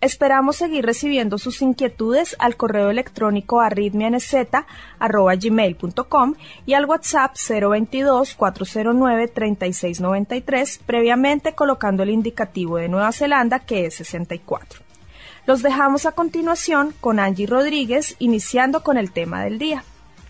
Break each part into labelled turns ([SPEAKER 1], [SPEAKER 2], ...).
[SPEAKER 1] Esperamos seguir recibiendo sus inquietudes al correo electrónico arritmianz.gmail.com y al WhatsApp 022-409-3693, previamente colocando el indicativo de Nueva Zelanda que es 64. Los dejamos a continuación con Angie Rodríguez, iniciando con el tema del día.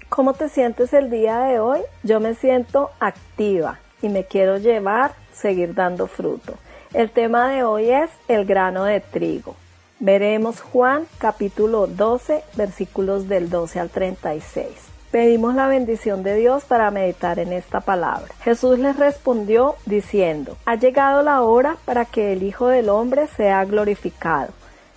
[SPEAKER 2] ¿Cómo te sientes el día de hoy? Yo me siento activa y me quiero llevar, seguir dando fruto. El tema de hoy es el grano de trigo. Veremos Juan capítulo 12 versículos del 12 al 36. Pedimos la bendición de Dios para meditar en esta palabra. Jesús les respondió diciendo, Ha llegado la hora para que el Hijo del Hombre sea glorificado.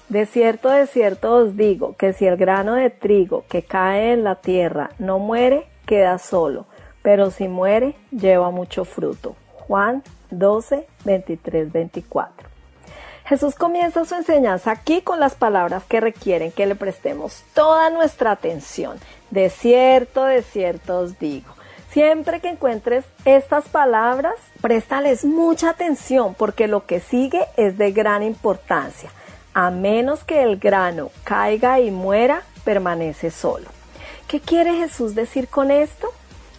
[SPEAKER 2] De cierto, de cierto os digo que si el grano de trigo que cae en la tierra no muere, queda solo, pero si muere, lleva mucho fruto. Juan 12, 23, 24. Jesús comienza su enseñanza aquí con las palabras que requieren que le prestemos toda nuestra atención. De cierto, de cierto os digo. Siempre que encuentres estas palabras, préstales mucha atención porque lo que sigue es de gran importancia. A menos que el grano caiga y muera, permanece solo. ¿Qué quiere Jesús decir con esto?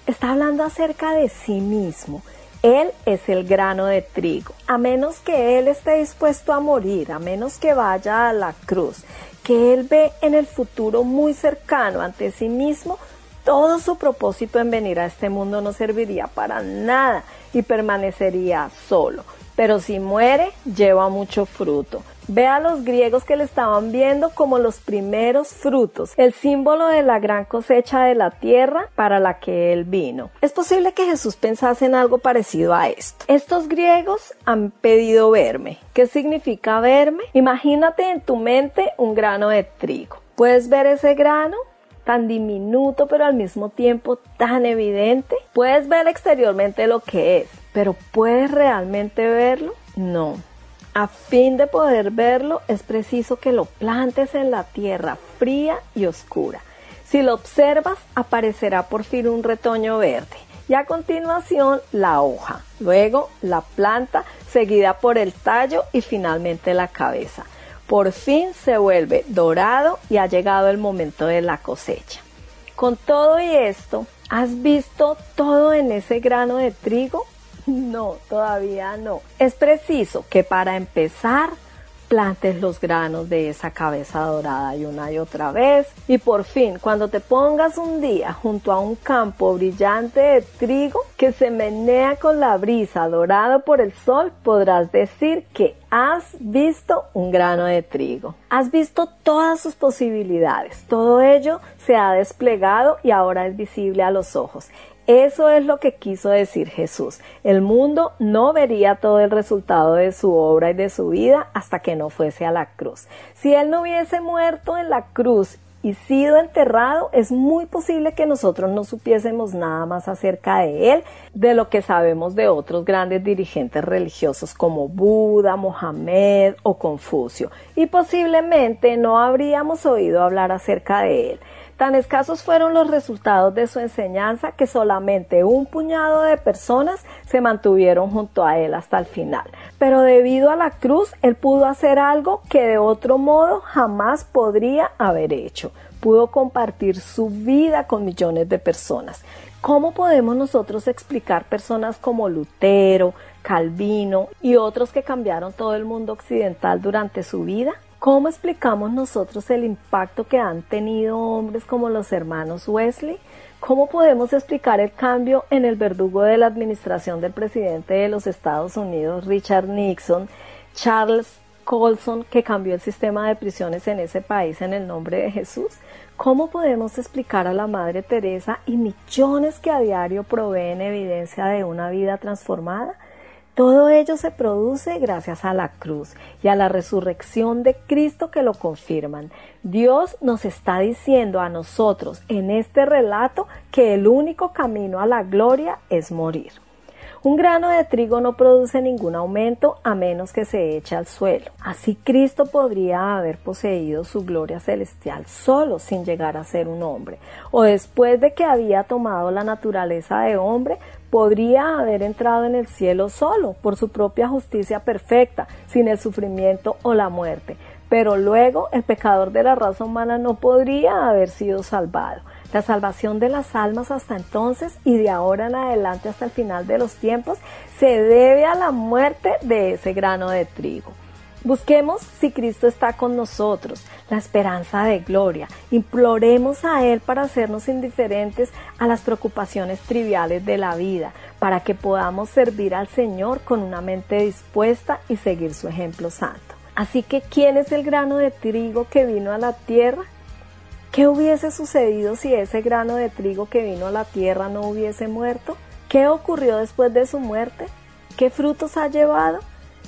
[SPEAKER 2] Está hablando acerca de sí mismo él es el grano de trigo. A menos que Él esté dispuesto a morir, a menos que vaya a la cruz, que Él ve en el futuro muy cercano ante sí mismo, todo su propósito en venir a este mundo no serviría para nada y permanecería solo. Pero si muere, lleva mucho fruto. Ve a los griegos que le estaban viendo como los primeros frutos, el símbolo de la gran cosecha de la tierra para la que él vino. Es posible que Jesús pensase en algo parecido a esto. Estos griegos han pedido verme. ¿Qué significa verme? Imagínate en tu mente un grano de trigo. ¿Puedes ver ese grano? tan diminuto pero al mismo tiempo tan evidente. Puedes ver exteriormente lo que es, pero ¿puedes realmente verlo? No. A fin de poder verlo es preciso que lo plantes en la tierra fría y oscura. Si lo observas aparecerá por fin un retoño verde y a continuación la hoja, luego la planta seguida por el tallo y finalmente la cabeza. Por fin se vuelve dorado y ha llegado el momento de la cosecha. Con todo y esto, ¿has visto todo en ese grano de trigo? No, todavía no. Es preciso que para empezar plantes los granos de esa cabeza dorada y una y otra vez. Y por fin, cuando te pongas un día junto a un campo brillante de trigo que se menea con la brisa dorado por el sol, podrás decir que has visto un grano de trigo. Has visto todas sus posibilidades. Todo ello se ha desplegado y ahora es visible a los ojos. Eso es lo que quiso decir Jesús. El mundo no vería todo el resultado de su obra y de su vida hasta que no fuese a la cruz. Si Él no hubiese muerto en la cruz y sido enterrado, es muy posible que nosotros no supiésemos nada más acerca de él de lo que sabemos de otros grandes dirigentes religiosos como Buda, Mohamed o Confucio, y posiblemente no habríamos oído hablar acerca de él. Tan escasos fueron los resultados de su enseñanza que solamente un puñado de personas se mantuvieron junto a él hasta el final. Pero debido a la cruz, él pudo hacer algo que de otro modo jamás podría haber hecho. Pudo compartir su vida con millones de personas. ¿Cómo podemos nosotros explicar personas como Lutero, Calvino y otros que cambiaron todo el mundo occidental durante su vida? ¿Cómo explicamos nosotros el impacto que han tenido hombres como los hermanos Wesley? ¿Cómo podemos explicar el cambio en el verdugo de la administración del presidente de los Estados Unidos, Richard Nixon, Charles Colson, que cambió el sistema de prisiones en ese país en el nombre de Jesús? ¿Cómo podemos explicar a la Madre Teresa y millones que a diario proveen evidencia de una vida transformada? Todo ello se produce gracias a la cruz y a la resurrección de Cristo que lo confirman. Dios nos está diciendo a nosotros en este relato que el único camino a la gloria es morir. Un grano de trigo no produce ningún aumento a menos que se eche al suelo. Así Cristo podría haber poseído su gloria celestial solo sin llegar a ser un hombre, o después de que había tomado la naturaleza de hombre, podría haber entrado en el cielo solo, por su propia justicia perfecta, sin el sufrimiento o la muerte. Pero luego el pecador de la raza humana no podría haber sido salvado. La salvación de las almas hasta entonces y de ahora en adelante hasta el final de los tiempos se debe a la muerte de ese grano de trigo. Busquemos si Cristo está con nosotros, la esperanza de gloria. Imploremos a Él para hacernos indiferentes a las preocupaciones triviales de la vida, para que podamos servir al Señor con una mente dispuesta y seguir su ejemplo santo. Así que, ¿quién es el grano de trigo que vino a la tierra? ¿Qué hubiese sucedido si ese grano de trigo que vino a la tierra no hubiese muerto? ¿Qué ocurrió después de su muerte? ¿Qué frutos ha llevado?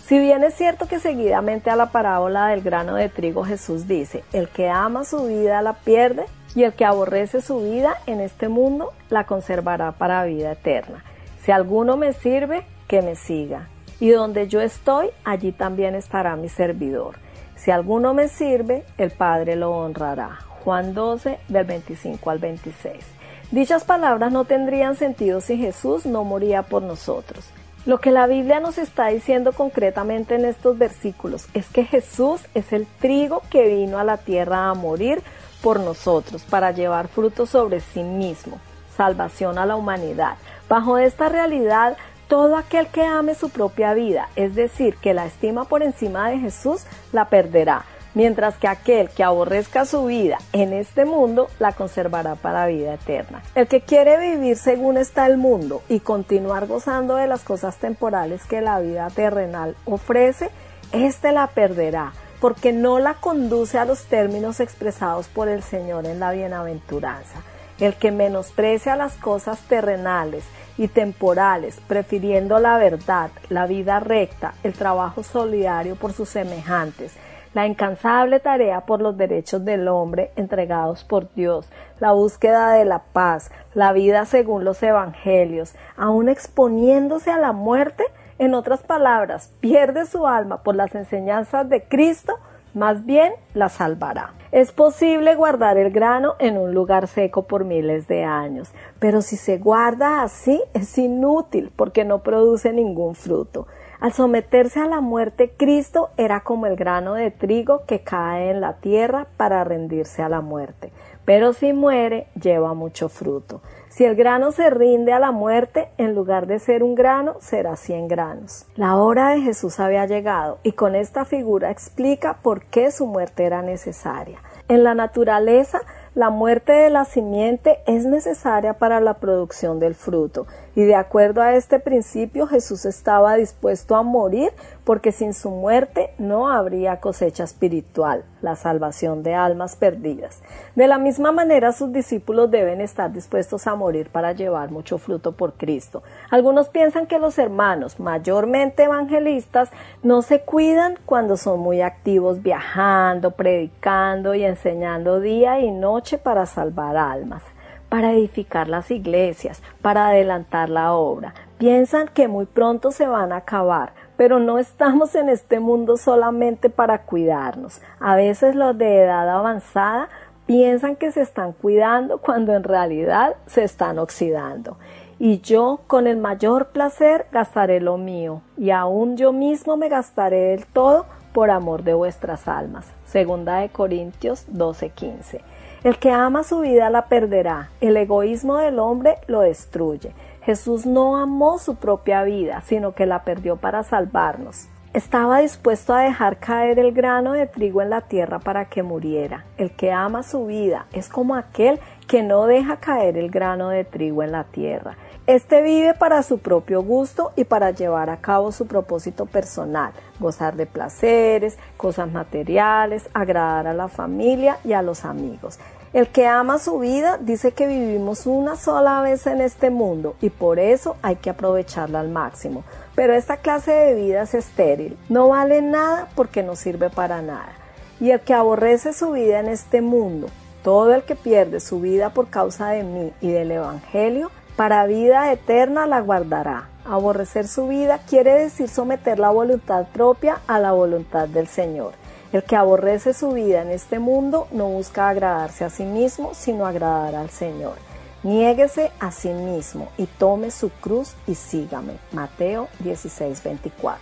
[SPEAKER 2] Si bien es cierto que seguidamente a la parábola del grano de trigo Jesús dice, el que ama su vida la pierde y el que aborrece su vida en este mundo la conservará para vida eterna. Si alguno me sirve, que me siga. Y donde yo estoy, allí también estará mi servidor. Si alguno me sirve, el Padre lo honrará. Juan 12, del 25 al 26. Dichas palabras no tendrían sentido si Jesús no moría por nosotros. Lo que la Biblia nos está diciendo concretamente en estos versículos es que Jesús es el trigo que vino a la tierra a morir por nosotros, para llevar fruto sobre sí mismo, salvación a la humanidad. Bajo esta realidad, todo aquel que ame su propia vida, es decir, que la estima por encima de Jesús, la perderá mientras que aquel que aborrezca su vida en este mundo la conservará para vida eterna. El que quiere vivir según está el mundo y continuar gozando de las cosas temporales que la vida terrenal ofrece, éste la perderá porque no la conduce a los términos expresados por el Señor en la bienaventuranza. El que menosprecia las cosas terrenales y temporales, prefiriendo la verdad, la vida recta, el trabajo solidario por sus semejantes, la incansable tarea por los derechos del hombre entregados por Dios, la búsqueda de la paz, la vida según los evangelios, aún exponiéndose a la muerte, en otras palabras, pierde su alma por las enseñanzas de Cristo, más bien la salvará. Es posible guardar el grano en un lugar seco por miles de años, pero si se guarda así es inútil porque no produce ningún fruto. Al someterse a la muerte, Cristo era como el grano de trigo que cae en la tierra para rendirse a la muerte. Pero si muere, lleva mucho fruto. Si el grano se rinde a la muerte, en lugar de ser un grano, será cien granos. La hora de Jesús había llegado y con esta figura explica por qué su muerte era necesaria. En la naturaleza, La muerte de la simiente es necesaria para la producción del fruto y de acuerdo a este principio Jesús estaba dispuesto a morir porque sin su muerte no habría cosecha espiritual, la salvación de almas perdidas. De la misma manera sus discípulos deben estar dispuestos a morir para llevar mucho fruto por Cristo. Algunos piensan que los hermanos, mayormente evangelistas, no se cuidan cuando son muy activos viajando, predicando y enseñando día y noche para salvar almas, para edificar las iglesias, para adelantar la obra. Piensan que muy pronto se van a acabar, pero no estamos en este mundo solamente para cuidarnos. A veces los de edad avanzada piensan que se están cuidando cuando en realidad se están oxidando. Y yo con el mayor placer gastaré lo mío, y aún yo mismo me gastaré del todo por amor de vuestras almas. Segunda de Corintios 12:15. El que ama su vida la perderá. El egoísmo del hombre lo destruye. Jesús no amó su propia vida, sino que la perdió para salvarnos. Estaba dispuesto a dejar caer el grano de trigo en la tierra para que muriera. El que ama su vida es como aquel que no deja caer el grano de trigo en la tierra. Este vive para su propio gusto y para llevar a cabo su propósito personal, gozar de placeres, cosas materiales, agradar a la familia y a los amigos. El que ama su vida dice que vivimos una sola vez en este mundo y por eso hay que aprovecharla al máximo. Pero esta clase de vida es estéril, no vale nada porque no sirve para nada. Y el que aborrece su vida en este mundo, todo el que pierde su vida por causa de mí y del Evangelio, para vida eterna la guardará. Aborrecer su vida quiere decir someter la voluntad propia a la voluntad del Señor. El que aborrece su vida en este mundo no busca agradarse a sí mismo, sino agradar al Señor. Niéguese a sí mismo y tome su cruz y sígame. Mateo 16:24.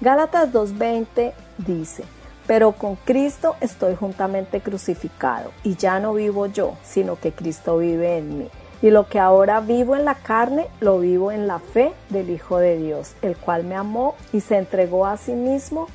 [SPEAKER 2] Gálatas 2:20 dice, pero con Cristo estoy juntamente crucificado, y ya no vivo yo, sino que Cristo vive en mí. Y lo que ahora vivo en la carne, lo vivo en la fe del Hijo de Dios, el cual me amó y se entregó a sí mismo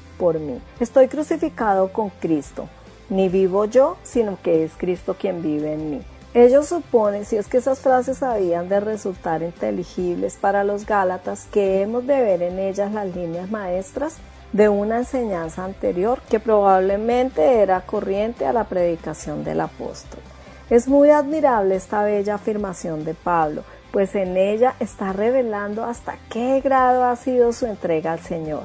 [SPEAKER 2] Estoy crucificado con Cristo. Ni vivo yo, sino que es Cristo quien vive en mí. Ellos suponen, si es que esas frases habían de resultar inteligibles para los Gálatas, que hemos de ver en ellas las líneas maestras de una enseñanza anterior que probablemente era corriente a la predicación del apóstol. Es muy admirable esta bella afirmación de Pablo, pues en ella está revelando hasta qué grado ha sido su entrega al Señor.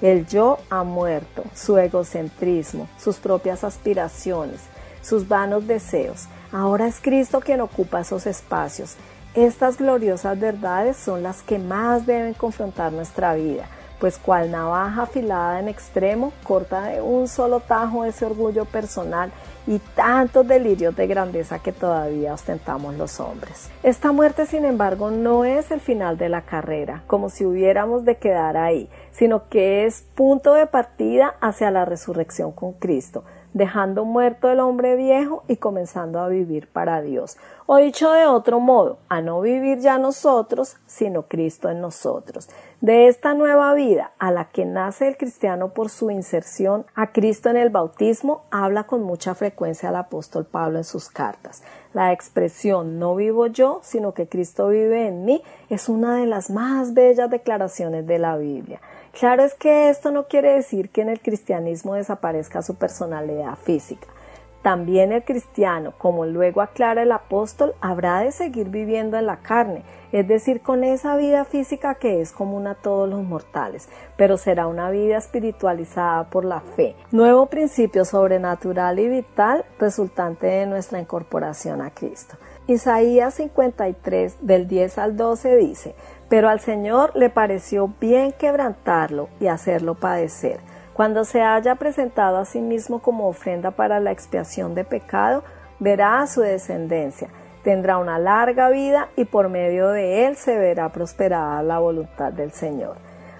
[SPEAKER 2] El yo ha muerto, su egocentrismo, sus propias aspiraciones, sus vanos deseos. Ahora es Cristo quien ocupa esos espacios. Estas gloriosas verdades son las que más deben confrontar nuestra vida, pues cual navaja afilada en extremo corta de un solo tajo ese orgullo personal y tantos delirios de grandeza que todavía ostentamos los hombres. Esta muerte, sin embargo, no es el final de la carrera, como si hubiéramos de quedar ahí, sino que es punto de partida hacia la resurrección con Cristo, dejando muerto el hombre viejo y comenzando a vivir para Dios. O dicho de otro modo, a no vivir ya nosotros, sino Cristo en nosotros. De esta nueva vida a la que nace el cristiano por su inserción a Cristo en el bautismo, habla con mucha frecuencia el apóstol Pablo en sus cartas. La expresión no vivo yo, sino que Cristo vive en mí es una de las más bellas declaraciones de la Biblia. Claro es que esto no quiere decir que en el cristianismo desaparezca su personalidad física. También el cristiano, como luego aclara el apóstol, habrá de seguir viviendo en la carne, es decir, con esa vida física que es común a todos los mortales, pero será una vida espiritualizada por la fe, nuevo principio sobrenatural y vital resultante de nuestra incorporación a Cristo. Isaías 53 del 10 al 12 dice, pero al Señor le pareció bien quebrantarlo y hacerlo padecer. Cuando se haya presentado a sí mismo como ofrenda para la expiación de pecado, verá a su descendencia, tendrá una larga vida y por medio de él se verá prosperada la voluntad del Señor.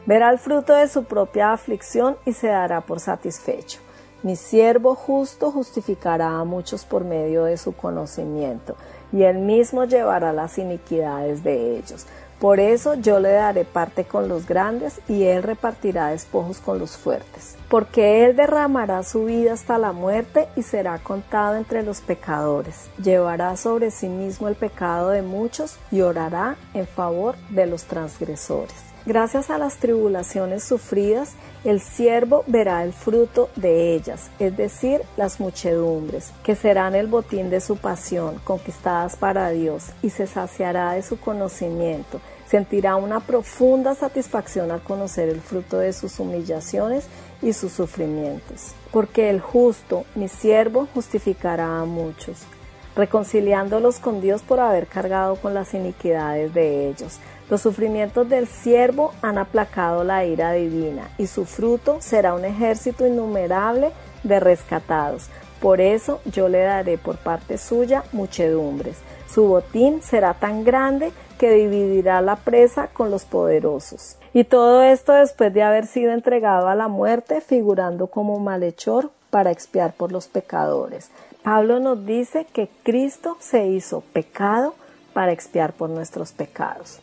[SPEAKER 2] Verá el fruto de su propia aflicción y se dará por satisfecho. Mi siervo justo justificará a muchos por medio de su conocimiento, y él mismo llevará las iniquidades de ellos Por eso yo le daré parte con los grandes y él repartirá despojos con los fuertes. Porque él derramará su vida hasta la muerte y será contado entre los pecadores. Llevará sobre sí mismo el pecado de muchos y orará en favor de los transgresores. Gracias a las tribulaciones sufridas, el siervo verá el fruto de ellas, es decir, las muchedumbres, que serán el botín de su pasión, conquistadas para Dios, y se saciará de su conocimiento. Sentirá una profunda satisfacción al conocer el fruto de sus humillaciones y sus sufrimientos. Porque el justo, mi siervo, justificará a muchos, reconciliándolos con Dios por haber cargado con las iniquidades de ellos los sufrimientos del siervo han aplacado la ira divina y su fruto será un ejército innumerable de rescatados. Por eso yo le daré por parte suya muchedumbres. Su botín será tan grande que dividirá la presa con los poderosos. Y todo esto después de haber sido entregado a la muerte, figurando como malhechor para expiar por los pecadores. Pablo nos dice que Cristo se hizo pecado para expiar por nuestros pecados.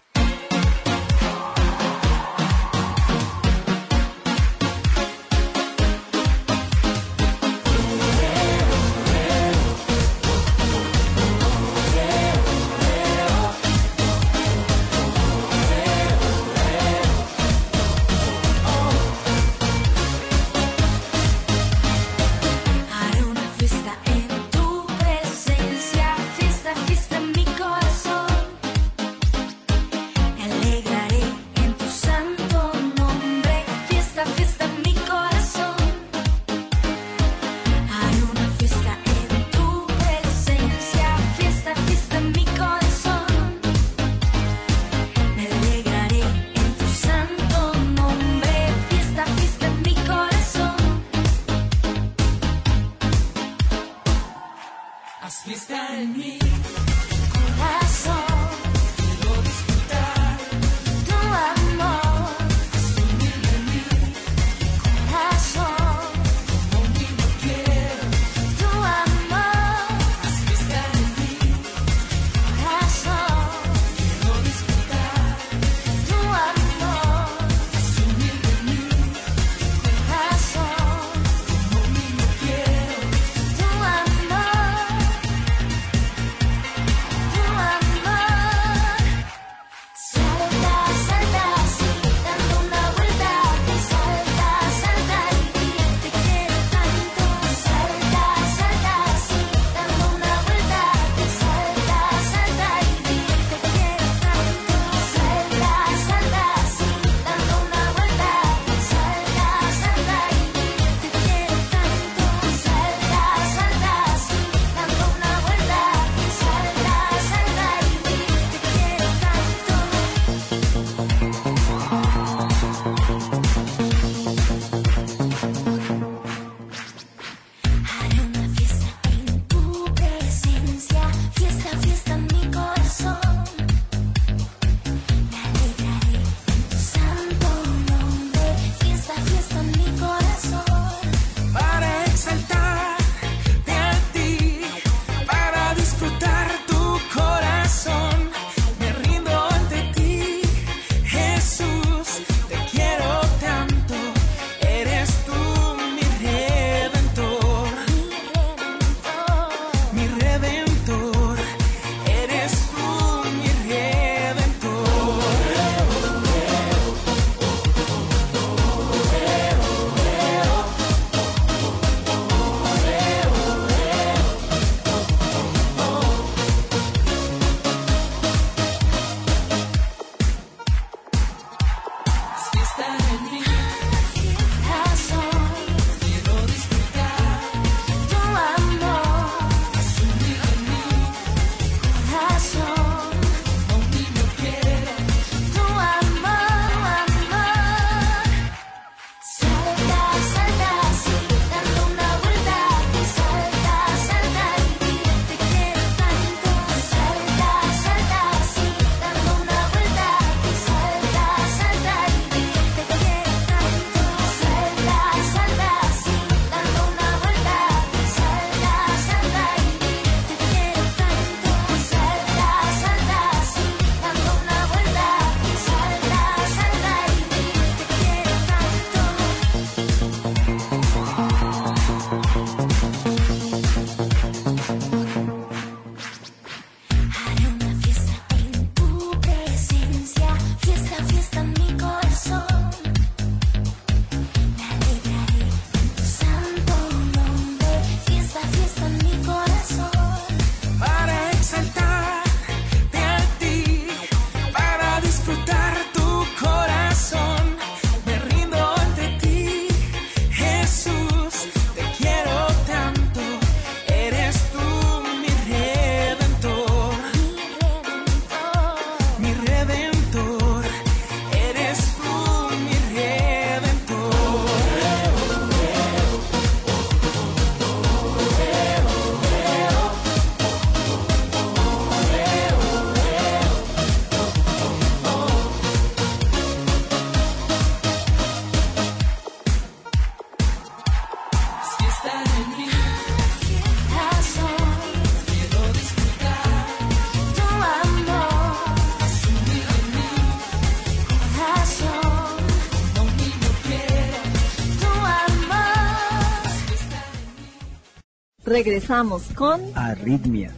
[SPEAKER 3] Regresamos con
[SPEAKER 4] Arritmia.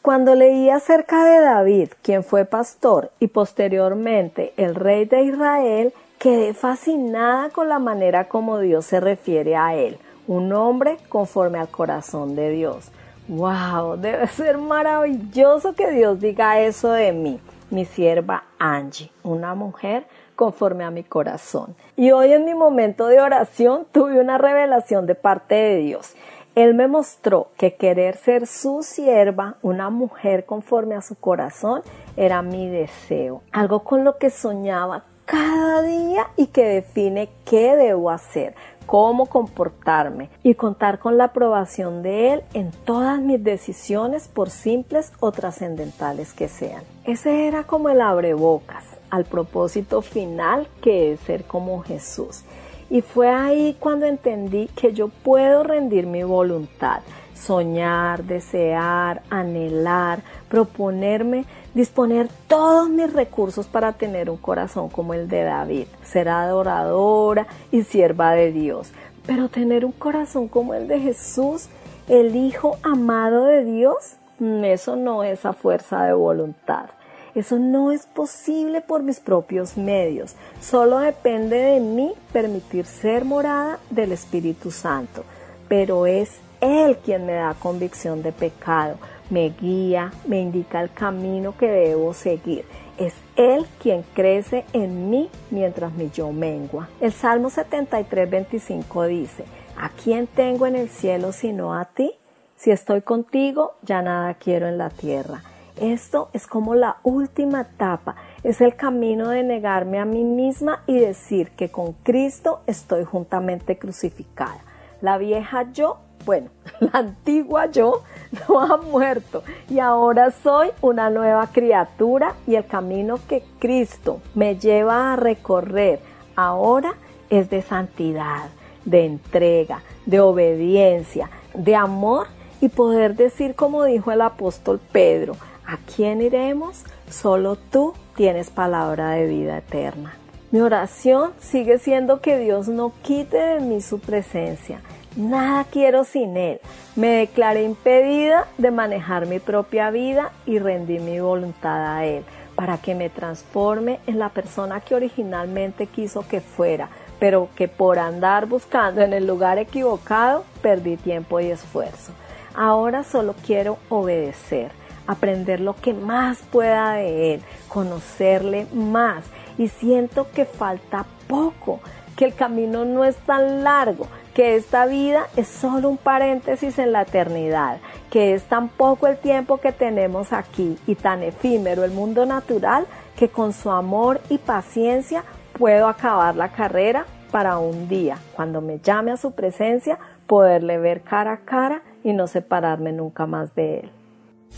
[SPEAKER 2] Cuando leí acerca de David, quien fue pastor y posteriormente el rey de Israel, quedé fascinada con la manera como Dios se refiere a él, un hombre conforme al corazón de Dios. ¡Wow! Debe ser maravilloso que Dios diga eso de mí, mi sierva Angie, una mujer conforme a mi corazón. Y hoy en mi momento de oración tuve una revelación de parte de Dios. Él me mostró que querer ser su sierva, una mujer conforme a su corazón, era mi deseo, algo con lo que soñaba cada día y que define qué debo hacer, cómo comportarme y contar con la aprobación de Él en todas mis decisiones, por simples o trascendentales que sean. Ese era como el abrebocas al propósito final que es ser como Jesús. Y fue ahí cuando entendí que yo puedo rendir mi voluntad, soñar, desear, anhelar, proponerme, disponer todos mis recursos para tener un corazón como el de David, ser adoradora y sierva de Dios. Pero tener un corazón como el de Jesús, el Hijo amado de Dios, eso no es a fuerza de voluntad. Eso no es posible por mis propios medios. Solo depende de mí permitir ser morada del Espíritu Santo. Pero es Él quien me da convicción de pecado, me guía, me indica el camino que debo seguir. Es Él quien crece en mí mientras mi yo mengua. El Salmo 73, 25 dice, ¿A quién tengo en el cielo sino a ti? Si estoy contigo, ya nada quiero en la tierra. Esto es como la última etapa, es el camino de negarme a mí misma y decir que con Cristo estoy juntamente crucificada. La vieja yo, bueno, la antigua yo no ha muerto y ahora soy una nueva criatura y el camino que Cristo me lleva a recorrer ahora es de santidad, de entrega, de obediencia, de amor y poder decir como dijo el apóstol Pedro, ¿A quién iremos? Solo tú tienes palabra de vida eterna. Mi oración sigue siendo que Dios no quite de mí su presencia. Nada quiero sin Él. Me declaré impedida de manejar mi propia vida y rendí mi voluntad a Él para que me transforme en la persona que originalmente quiso que fuera, pero que por andar buscando en el lugar equivocado perdí tiempo y esfuerzo. Ahora solo quiero obedecer aprender lo que más pueda de Él, conocerle más. Y siento que falta poco, que el camino no es tan largo, que esta vida es solo un paréntesis en la eternidad, que es tan poco el tiempo que tenemos aquí y tan efímero el mundo natural que con su amor y paciencia puedo acabar la carrera para un día, cuando me llame a su presencia, poderle ver cara a cara y no separarme nunca más de él.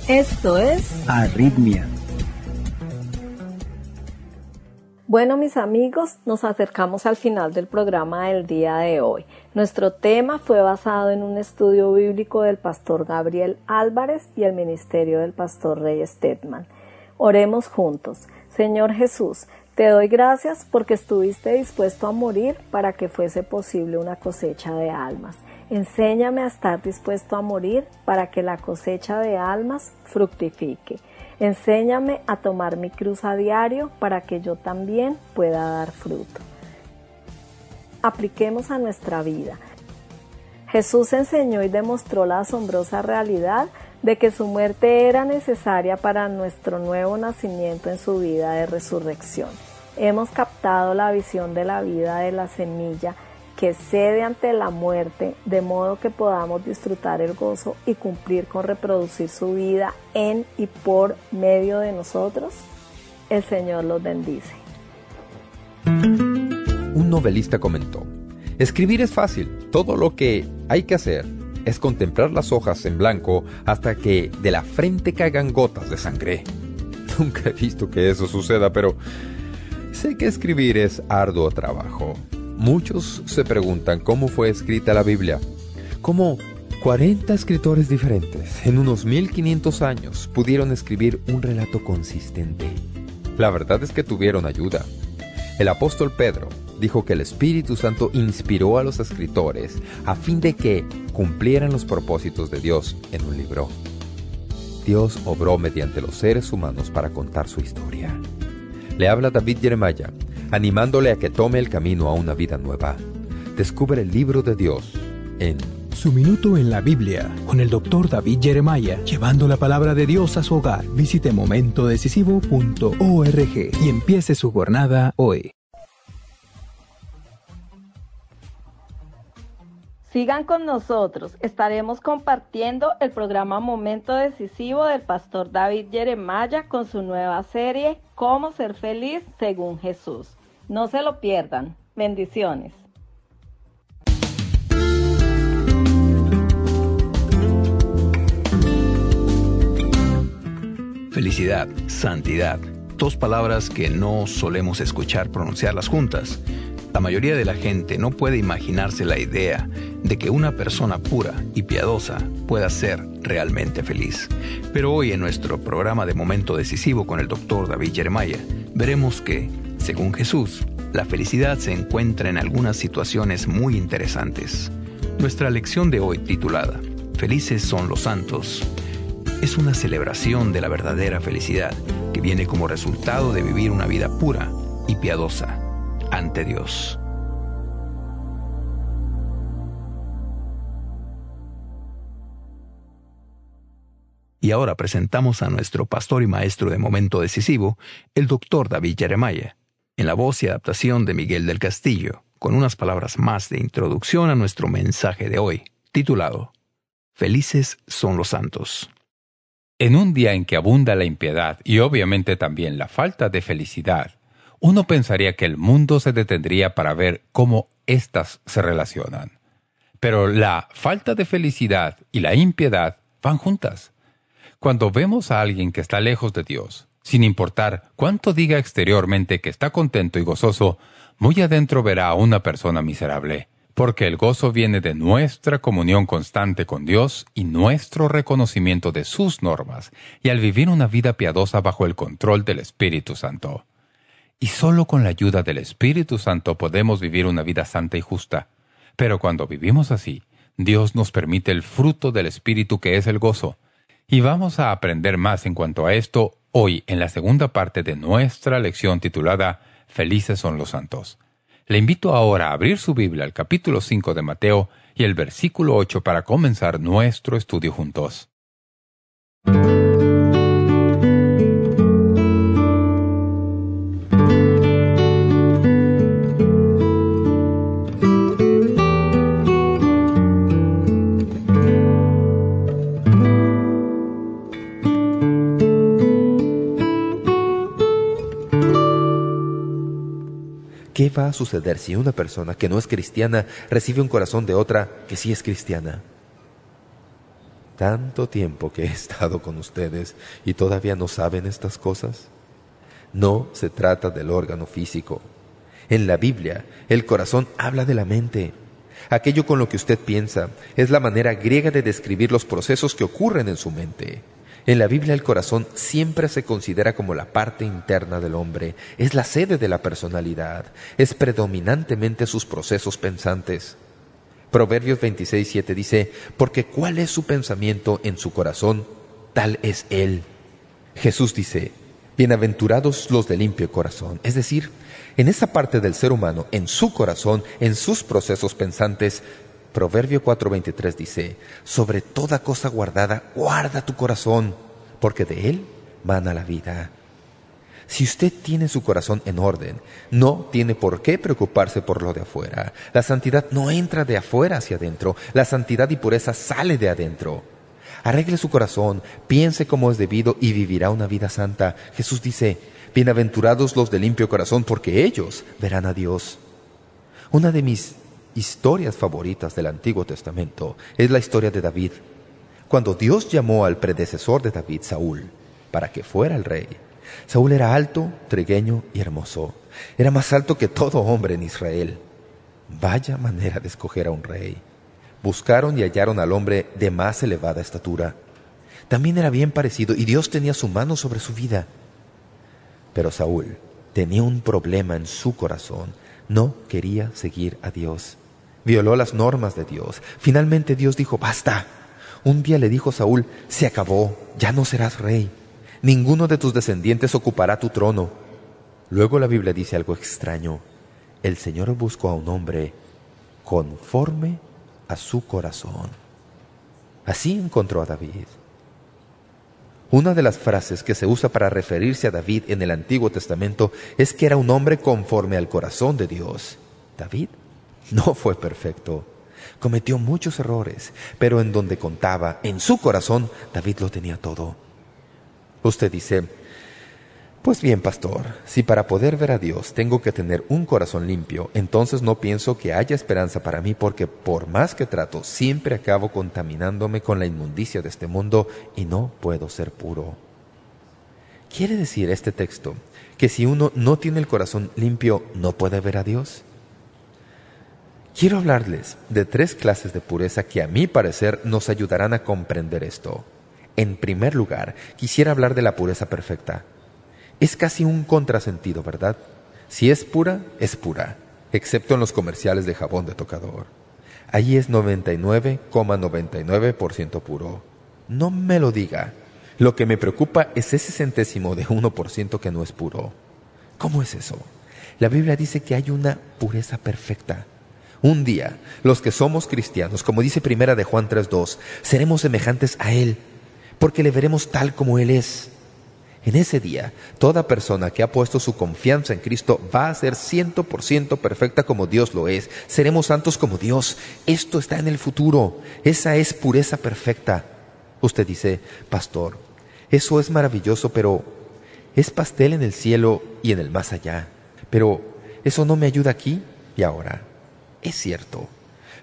[SPEAKER 3] Esto es
[SPEAKER 4] Arritmia.
[SPEAKER 2] Bueno, mis amigos, nos acercamos al final del programa del día de hoy. Nuestro tema fue basado en un estudio bíblico del pastor Gabriel Álvarez y el ministerio del pastor Rey Stedman. Oremos juntos. Señor Jesús, te doy gracias porque estuviste dispuesto a morir para que fuese posible una cosecha de almas. Enséñame a estar dispuesto a morir para que la cosecha de almas fructifique. Enséñame a tomar mi cruz a diario para que yo también pueda dar fruto. Apliquemos a nuestra vida. Jesús enseñó y demostró la asombrosa realidad de que su muerte era necesaria para nuestro nuevo nacimiento en su vida de resurrección. Hemos captado la visión de la vida de la semilla que cede ante la muerte, de modo que podamos disfrutar el gozo y cumplir con reproducir su vida en y por medio de nosotros? El Señor los bendice.
[SPEAKER 5] Un novelista comentó, escribir es fácil, todo lo que hay que hacer es contemplar las hojas en blanco hasta que de la frente caigan gotas de sangre. Nunca he visto que eso suceda, pero sé que escribir es arduo trabajo. Muchos se preguntan cómo fue escrita la Biblia. ¿Cómo 40 escritores diferentes en unos 1500 años pudieron escribir un relato consistente? La verdad es que tuvieron ayuda. El apóstol Pedro
[SPEAKER 6] dijo que el Espíritu Santo inspiró a los escritores a fin de que cumplieran los propósitos de Dios en un libro. Dios obró mediante los seres humanos para contar su historia. Le habla David Jeremiah, animándole a que tome el camino a una vida nueva. Descubre el libro de Dios en
[SPEAKER 7] Su Minuto en la Biblia, con el doctor David Jeremiah, llevando la palabra de Dios a su hogar. Visite momentodecisivo.org y empiece su jornada hoy.
[SPEAKER 2] Sigan con nosotros, estaremos compartiendo el programa Momento Decisivo del pastor David Jeremiah con su nueva serie Cómo ser feliz según Jesús. No se lo pierdan. Bendiciones.
[SPEAKER 8] Felicidad, santidad, dos palabras que no solemos escuchar pronunciarlas juntas. La mayoría de la gente no puede imaginarse la idea de que una persona pura y piadosa pueda ser realmente feliz. Pero hoy en nuestro programa de Momento Decisivo con el Dr. David Jeremiah, veremos que, según Jesús, la felicidad se encuentra en algunas situaciones muy interesantes. Nuestra lección de hoy titulada Felices son los santos es una celebración de la verdadera felicidad que viene como resultado de vivir una vida pura y piadosa ante Dios. Y ahora presentamos a nuestro pastor y maestro de momento decisivo, el doctor David Jeremiah, en la voz y adaptación de Miguel del Castillo, con unas palabras más de introducción a nuestro mensaje de hoy, titulado Felices son los santos.
[SPEAKER 9] En un día en que abunda la impiedad y obviamente también la falta de felicidad, uno pensaría que el mundo se detendría para ver cómo éstas se relacionan. Pero la falta de felicidad y la impiedad van juntas. Cuando vemos a alguien que está lejos de Dios, sin importar cuánto diga exteriormente que está contento y gozoso, muy adentro verá a una persona miserable, porque el gozo viene de nuestra comunión constante con Dios y nuestro reconocimiento de sus normas, y al vivir una vida piadosa bajo el control del Espíritu Santo. Y solo con la ayuda del Espíritu Santo podemos vivir una vida santa y justa. Pero cuando vivimos así, Dios nos permite el fruto del Espíritu que es el gozo. Y vamos a aprender más en cuanto a esto hoy en la segunda parte de nuestra lección titulada Felices son los santos. Le invito ahora a abrir su Biblia al capítulo 5 de Mateo y el versículo 8 para comenzar nuestro estudio juntos.
[SPEAKER 6] ¿Qué va a suceder si una persona que no es cristiana recibe un corazón de otra que sí es cristiana? Tanto tiempo que he estado con ustedes y todavía no saben estas cosas. No se trata del órgano físico. En la Biblia, el corazón habla de la mente. Aquello con lo que usted piensa es la manera griega de describir los procesos que ocurren en su mente. En la Biblia el corazón siempre se considera como la parte interna del hombre, es la sede de la personalidad, es predominantemente sus procesos pensantes. Proverbios 26.7 dice, porque cuál es su pensamiento en su corazón, tal es él. Jesús dice, bienaventurados los de limpio corazón, es decir, en esa parte del ser humano, en su corazón, en sus procesos pensantes, Proverbio 4:23 dice, sobre toda cosa guardada, guarda tu corazón, porque de él mana la vida. Si usted tiene su corazón en orden, no tiene por qué preocuparse por lo de afuera. La santidad no entra de afuera hacia adentro, la santidad y pureza sale de adentro. Arregle su corazón, piense como es debido y vivirá una vida santa. Jesús dice, bienaventurados los de limpio corazón, porque ellos verán a Dios. Una de mis historias favoritas del Antiguo Testamento es la historia de David. Cuando Dios llamó al predecesor de David, Saúl, para que fuera el rey, Saúl era alto, trigueño y hermoso. Era más alto que todo hombre en Israel. Vaya manera de escoger a un rey. Buscaron y hallaron al hombre de más elevada estatura. También era bien parecido y Dios tenía su mano sobre su vida. Pero Saúl tenía un problema en su corazón No quería seguir a Dios. Violó las normas de Dios. Finalmente Dios dijo, basta. Un día le dijo Saúl, se acabó, ya no serás rey. Ninguno de tus descendientes ocupará tu trono. Luego la Biblia dice algo extraño. El Señor buscó a un hombre conforme a su corazón. Así encontró a David. Una de las frases que se usa para referirse a David en el Antiguo Testamento es que era un hombre conforme al corazón de Dios. David no fue perfecto. Cometió muchos errores, pero en donde contaba, en su corazón, David lo tenía todo. Usted dice, pues bien, pastor, si para poder ver a Dios tengo que tener un corazón limpio, entonces no pienso que haya esperanza para mí porque por más que trato, siempre acabo contaminándome con la inmundicia de este mundo y no puedo ser puro. ¿Quiere decir este texto que si uno no tiene el corazón limpio, no puede ver a Dios? Quiero hablarles de tres clases de pureza que a mi parecer nos ayudarán a comprender esto. En primer lugar, quisiera hablar de la pureza perfecta. Es casi un contrasentido, ¿verdad? Si es pura, es pura, excepto en los comerciales de jabón de tocador. Allí es 99,99% puro. No me lo diga. Lo que me preocupa es ese centésimo de 1% que no es puro. ¿Cómo es eso? La Biblia dice que hay una pureza perfecta. Un día, los que somos cristianos, como dice primera de Juan 3.2, seremos semejantes a Él, porque le veremos tal como Él es. En ese día, toda persona que ha puesto su confianza en Cristo va a ser ciento por ciento perfecta como Dios lo es. Seremos santos como Dios. Esto está en el futuro. Esa es pureza perfecta. Usted dice, pastor, eso es maravilloso, pero es pastel en el cielo y en el más allá. Pero eso no me ayuda aquí y ahora. Es cierto.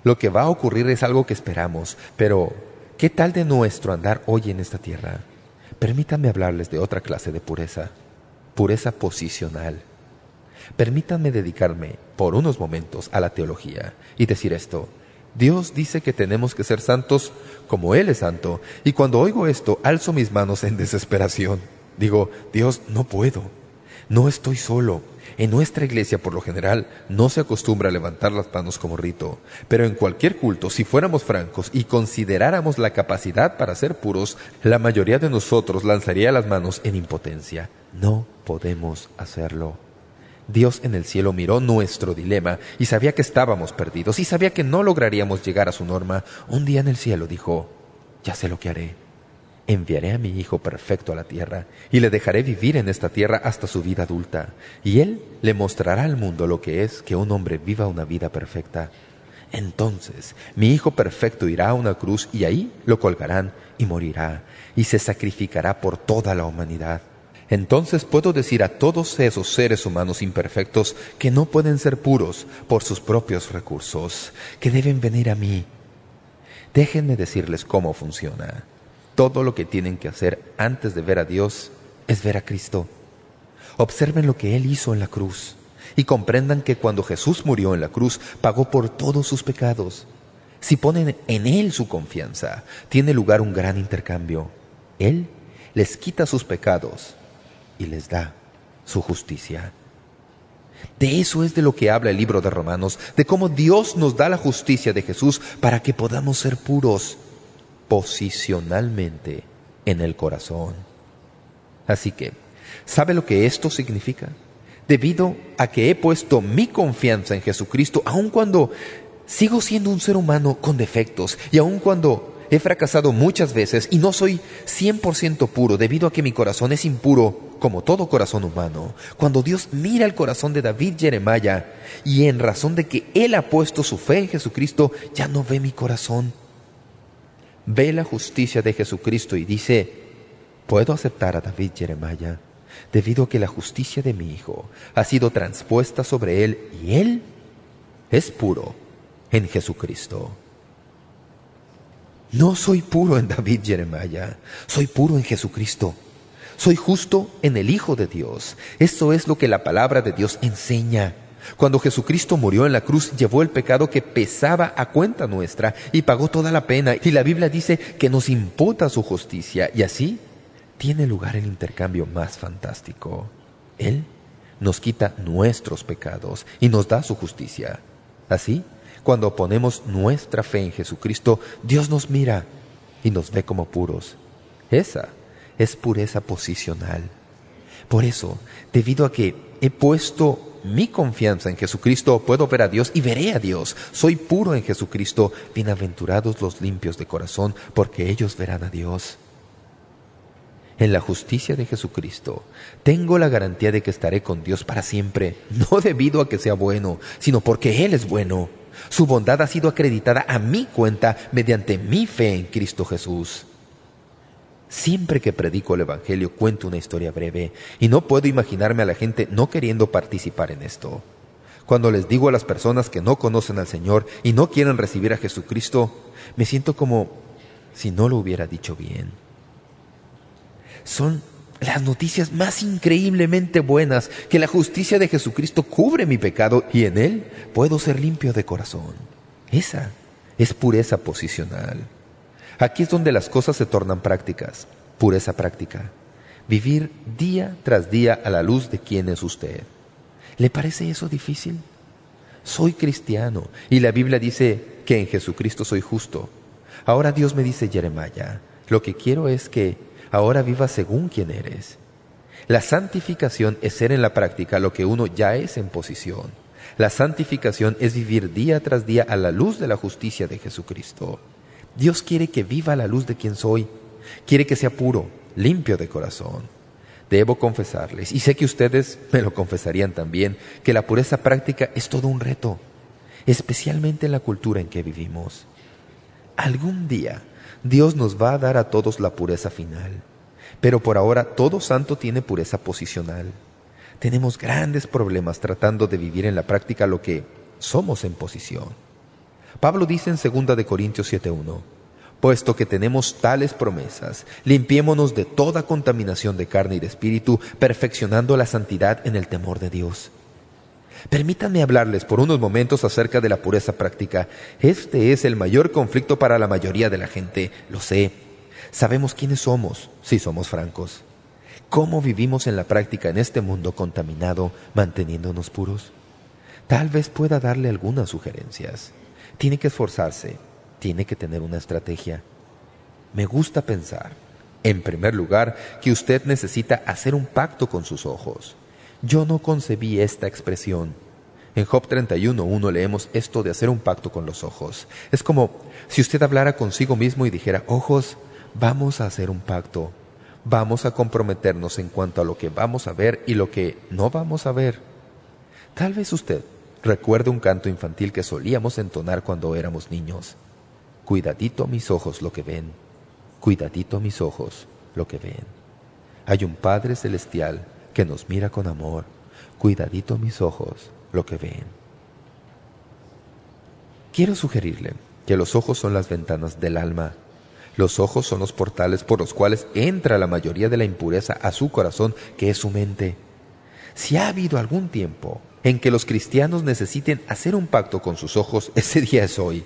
[SPEAKER 6] Lo que va a ocurrir es algo que esperamos, pero ¿qué tal de nuestro andar hoy en esta tierra? Permítanme hablarles de otra clase de pureza, pureza posicional. Permítanme dedicarme por unos momentos a la teología y decir esto. Dios dice que tenemos que ser santos como Él es santo, y cuando oigo esto, alzo mis manos en desesperación. Digo, Dios, no puedo, no estoy solo, en nuestra iglesia, por lo general, no se acostumbra a levantar las manos como rito, pero en cualquier culto, si fuéramos francos y consideráramos la capacidad para ser puros, la mayoría de nosotros lanzaría las manos en impotencia. No podemos hacerlo. Dios en el cielo miró nuestro dilema y sabía que estábamos perdidos y sabía que no lograríamos llegar a su norma. Un día en el cielo dijo, ya sé lo que haré enviaré a mi Hijo perfecto a la tierra y le dejaré vivir en esta tierra hasta su vida adulta. Y Él le mostrará al mundo lo que es que un hombre viva una vida perfecta. Entonces mi Hijo perfecto irá a una cruz y ahí lo colgarán y morirá y se sacrificará por toda la humanidad. Entonces puedo decir a todos esos seres humanos imperfectos que no pueden ser puros por sus propios recursos, que deben venir a mí. Déjenme decirles cómo funciona. Todo lo que tienen que hacer antes de ver a Dios es ver a Cristo. Observen lo que Él hizo en la cruz y comprendan que cuando Jesús murió en la cruz pagó por todos sus pecados. Si ponen en Él su confianza, tiene lugar un gran intercambio. Él les quita sus pecados y les da su justicia. De eso es de lo que habla el libro de Romanos, de cómo Dios nos da la justicia de Jesús para que podamos ser puros posicionalmente en el corazón. Así que, ¿sabe lo que esto significa? Debido a que he puesto mi confianza en Jesucristo, aun cuando sigo siendo un ser humano con defectos y aun cuando he fracasado muchas veces y no soy 100% puro debido a que mi corazón es impuro como todo corazón humano. Cuando Dios mira el corazón de David Jeremiah y en razón de que Él ha puesto su fe en Jesucristo, ya no ve mi corazón, ve la justicia de Jesucristo y dice, puedo aceptar a David Jeremiah debido a que la justicia de mi hijo ha sido transpuesta sobre él y él es puro en Jesucristo. No soy puro en David Jeremiah, soy puro en Jesucristo. Soy justo en el Hijo de Dios. Eso es lo que la palabra de Dios enseña. Cuando Jesucristo murió en la cruz, llevó el pecado que pesaba a cuenta nuestra y pagó toda la pena. Y la Biblia dice que nos imputa su justicia. Y así tiene lugar el intercambio más fantástico. Él nos quita nuestros pecados y nos da su justicia. Así, cuando ponemos nuestra fe en Jesucristo, Dios nos mira y nos ve como puros. Esa es pureza posicional. Por eso, debido a que he puesto mi confianza en Jesucristo, puedo ver a Dios y veré a Dios. Soy puro en Jesucristo. Bienaventurados los limpios de corazón, porque ellos verán a Dios. En la justicia de Jesucristo, tengo la garantía de que estaré con Dios para siempre, no debido a que sea bueno, sino porque Él es bueno. Su bondad ha sido acreditada a mi cuenta mediante mi fe en Cristo Jesús. Siempre que predico el Evangelio cuento una historia breve y no puedo imaginarme a la gente no queriendo participar en esto. Cuando les digo a las personas que no conocen al Señor y no quieren recibir a Jesucristo, me siento como si no lo hubiera dicho bien. Son las noticias más increíblemente buenas que la justicia de Jesucristo cubre mi pecado y en Él puedo ser limpio de corazón. Esa es pureza posicional. Aquí es donde las cosas se tornan prácticas, pureza práctica. Vivir día tras día a la luz de quién es usted. ¿Le parece eso difícil? Soy cristiano y la Biblia dice que en Jesucristo soy justo. Ahora Dios me dice, Jeremiah, lo que quiero es que ahora viva según quien eres. La santificación es ser en la práctica lo que uno ya es en posición. La santificación es vivir día tras día a la luz de la justicia de Jesucristo. Dios quiere que viva la luz de quien soy. Quiere que sea puro, limpio de corazón. Debo confesarles, y sé que ustedes me lo confesarían también, que la pureza práctica es todo un reto, especialmente en la cultura en que vivimos. Algún día Dios nos va a dar a todos la pureza final, pero por ahora todo santo tiene pureza posicional. Tenemos grandes problemas tratando de vivir en la práctica lo que somos en posición. Pablo dice en 2 de Corintios 7.1, Puesto que tenemos tales promesas, limpiémonos de toda contaminación de carne y de espíritu, perfeccionando la santidad en el temor de Dios. Permítanme hablarles por unos momentos acerca de la pureza práctica. Este es el mayor conflicto para la mayoría de la gente, lo sé. Sabemos quiénes somos, si somos francos. ¿Cómo vivimos en la práctica en este mundo contaminado, manteniéndonos puros? Tal vez pueda darle algunas sugerencias. Tiene que esforzarse, tiene que tener una estrategia. Me gusta pensar, en primer lugar, que usted necesita hacer un pacto con sus ojos. Yo no concebí esta expresión. En Job 31.1 leemos esto de hacer un pacto con los ojos. Es como si usted hablara consigo mismo y dijera, ojos, vamos a hacer un pacto. Vamos a comprometernos en cuanto a lo que vamos a ver y lo que no vamos a ver. Tal vez usted Recuerdo un canto infantil que solíamos entonar cuando éramos niños. Cuidadito mis ojos lo que ven, cuidadito mis ojos lo que ven. Hay un Padre Celestial que nos mira con amor, cuidadito mis ojos lo que ven. Quiero sugerirle que los ojos son las ventanas del alma. Los ojos son los portales por los cuales entra la mayoría de la impureza a su corazón, que es su mente. Si ha habido algún tiempo en que los cristianos necesiten hacer un pacto con sus ojos, ese día es hoy.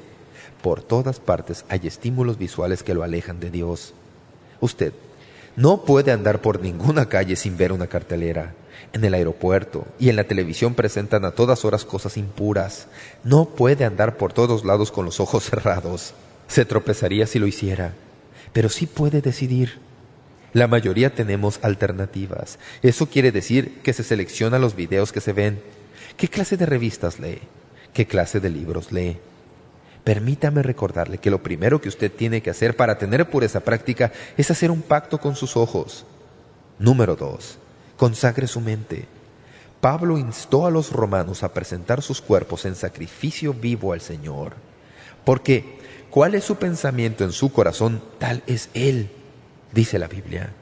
[SPEAKER 6] Por todas partes hay estímulos visuales que lo alejan de Dios. Usted no puede andar por ninguna calle sin ver una cartelera. En el aeropuerto y en la televisión presentan a todas horas cosas impuras. No puede andar por todos lados con los ojos cerrados. Se tropezaría si lo hiciera. Pero sí puede decidir. La mayoría tenemos alternativas. Eso quiere decir que se selecciona los videos que se ven ¿Qué clase de revistas lee? ¿Qué clase de libros lee? Permítame recordarle que lo primero que usted tiene que hacer para tener pureza práctica es hacer un pacto con sus ojos. Número dos, consagre su mente. Pablo instó a los romanos a presentar sus cuerpos en sacrificio vivo al Señor. Porque, ¿cuál es su pensamiento en su corazón? Tal es Él, dice la Biblia.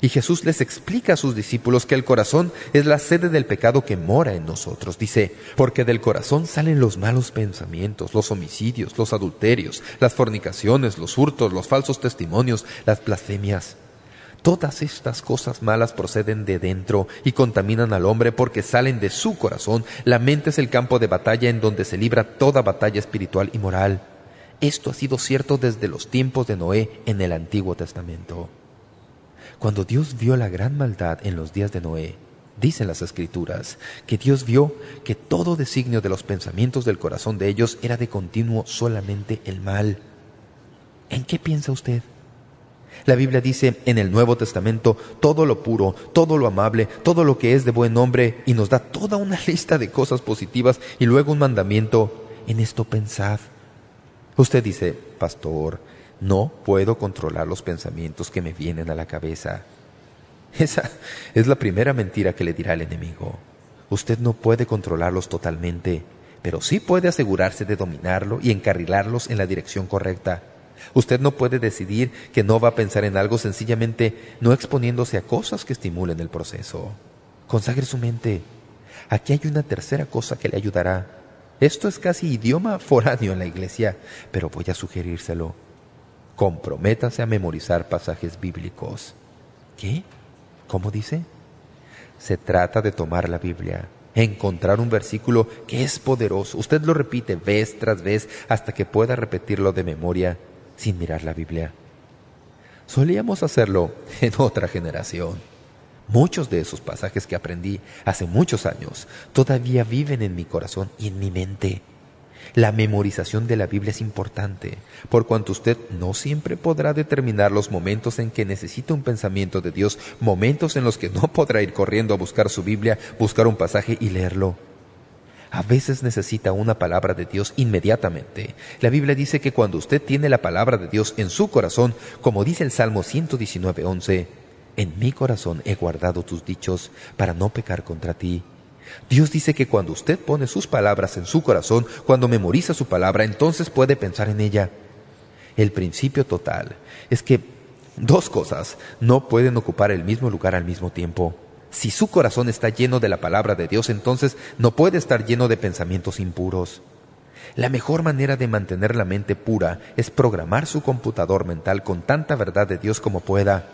[SPEAKER 6] Y Jesús les explica a sus discípulos que el corazón es la sede del pecado que mora en nosotros. Dice, porque del corazón salen los malos pensamientos, los homicidios, los adulterios, las fornicaciones, los hurtos, los falsos testimonios, las blasfemias. Todas estas cosas malas proceden de dentro y contaminan al hombre porque salen de su corazón. La mente es el campo de batalla en donde se libra toda batalla espiritual y moral. Esto ha sido cierto desde los tiempos de Noé en el Antiguo Testamento. Cuando Dios vio la gran maldad en los días de Noé, Dicen las Escrituras que Dios vio que todo designio de los pensamientos del corazón de ellos era de continuo solamente el mal. ¿En qué piensa usted? La Biblia dice en el Nuevo Testamento todo lo puro, todo lo amable, todo lo que es de buen nombre y nos da toda una lista de cosas positivas y luego un mandamiento, en esto pensad. Usted dice, pastor, no puedo controlar los pensamientos que me vienen a la cabeza. Esa es la primera mentira que le dirá el enemigo. Usted no puede controlarlos totalmente, pero sí puede asegurarse de dominarlo y encarrilarlos en la dirección correcta. Usted no puede decidir que no va a pensar en algo sencillamente no exponiéndose a cosas que estimulen el proceso. Consagre su mente. Aquí hay una tercera cosa que le ayudará. Esto es casi idioma foráneo en la iglesia, pero voy a sugerírselo. Comprométase a memorizar pasajes bíblicos. ¿Qué? ¿Cómo dice? Se trata de tomar la Biblia, encontrar un versículo que es poderoso. Usted lo repite vez tras vez hasta que pueda repetirlo de memoria sin mirar la Biblia. Solíamos hacerlo en otra generación. Muchos de esos pasajes que aprendí hace muchos años todavía viven en mi corazón y en mi mente. La memorización de la Biblia es importante, por cuanto usted no siempre podrá determinar los momentos en que necesita un pensamiento de Dios, momentos en los que no podrá ir corriendo a buscar su Biblia, buscar un pasaje y leerlo. A veces necesita una palabra de Dios inmediatamente. La Biblia dice que cuando usted tiene la palabra de Dios en su corazón, como dice el Salmo 119.11, en mi corazón he guardado tus dichos para no pecar contra ti. Dios dice que cuando usted pone sus palabras en su corazón, cuando memoriza su palabra, entonces puede pensar en ella. El principio total es que dos cosas no pueden ocupar el mismo lugar al mismo tiempo. Si su corazón está lleno de la palabra de Dios, entonces no puede estar lleno de pensamientos impuros. La mejor manera de mantener la mente pura es programar su computador mental con tanta verdad de Dios como pueda.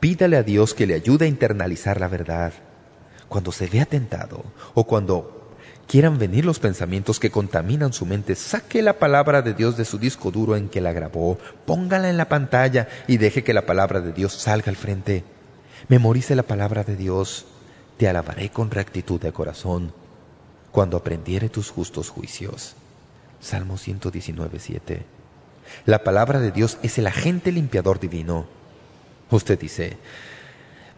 [SPEAKER 6] Pídale a Dios que le ayude a internalizar la verdad cuando se vea tentado o cuando quieran venir los pensamientos que contaminan su mente, saque la palabra de Dios de su disco duro en que la grabó, póngala en la pantalla y deje que la palabra de Dios salga al frente. Memorice la palabra de Dios. Te alabaré con rectitud de corazón cuando aprendiere tus justos juicios. Salmo 119, 7. La palabra de Dios es el agente limpiador divino. Usted dice,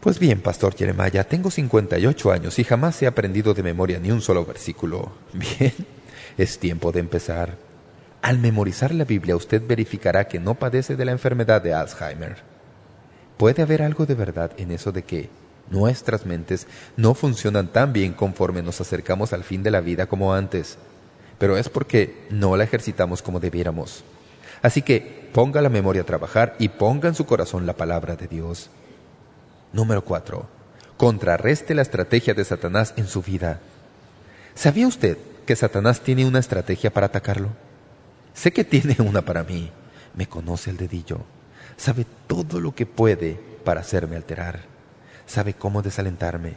[SPEAKER 6] pues bien, Pastor Jeremiah, tengo 58 años y jamás he aprendido de memoria ni un solo versículo. Bien, es tiempo de empezar. Al memorizar la Biblia usted verificará que no padece de la enfermedad de Alzheimer. Puede haber algo de verdad en eso de que nuestras mentes no funcionan tan bien conforme nos acercamos al fin de la vida como antes, pero es porque no la ejercitamos como debiéramos. Así que ponga la memoria a trabajar y ponga en su corazón la palabra de Dios. Número 4. Contrarreste la estrategia de Satanás en su vida. ¿Sabía usted que Satanás tiene una estrategia para atacarlo? Sé que tiene una para mí. Me conoce el dedillo. Sabe todo lo que puede para hacerme alterar. Sabe cómo desalentarme.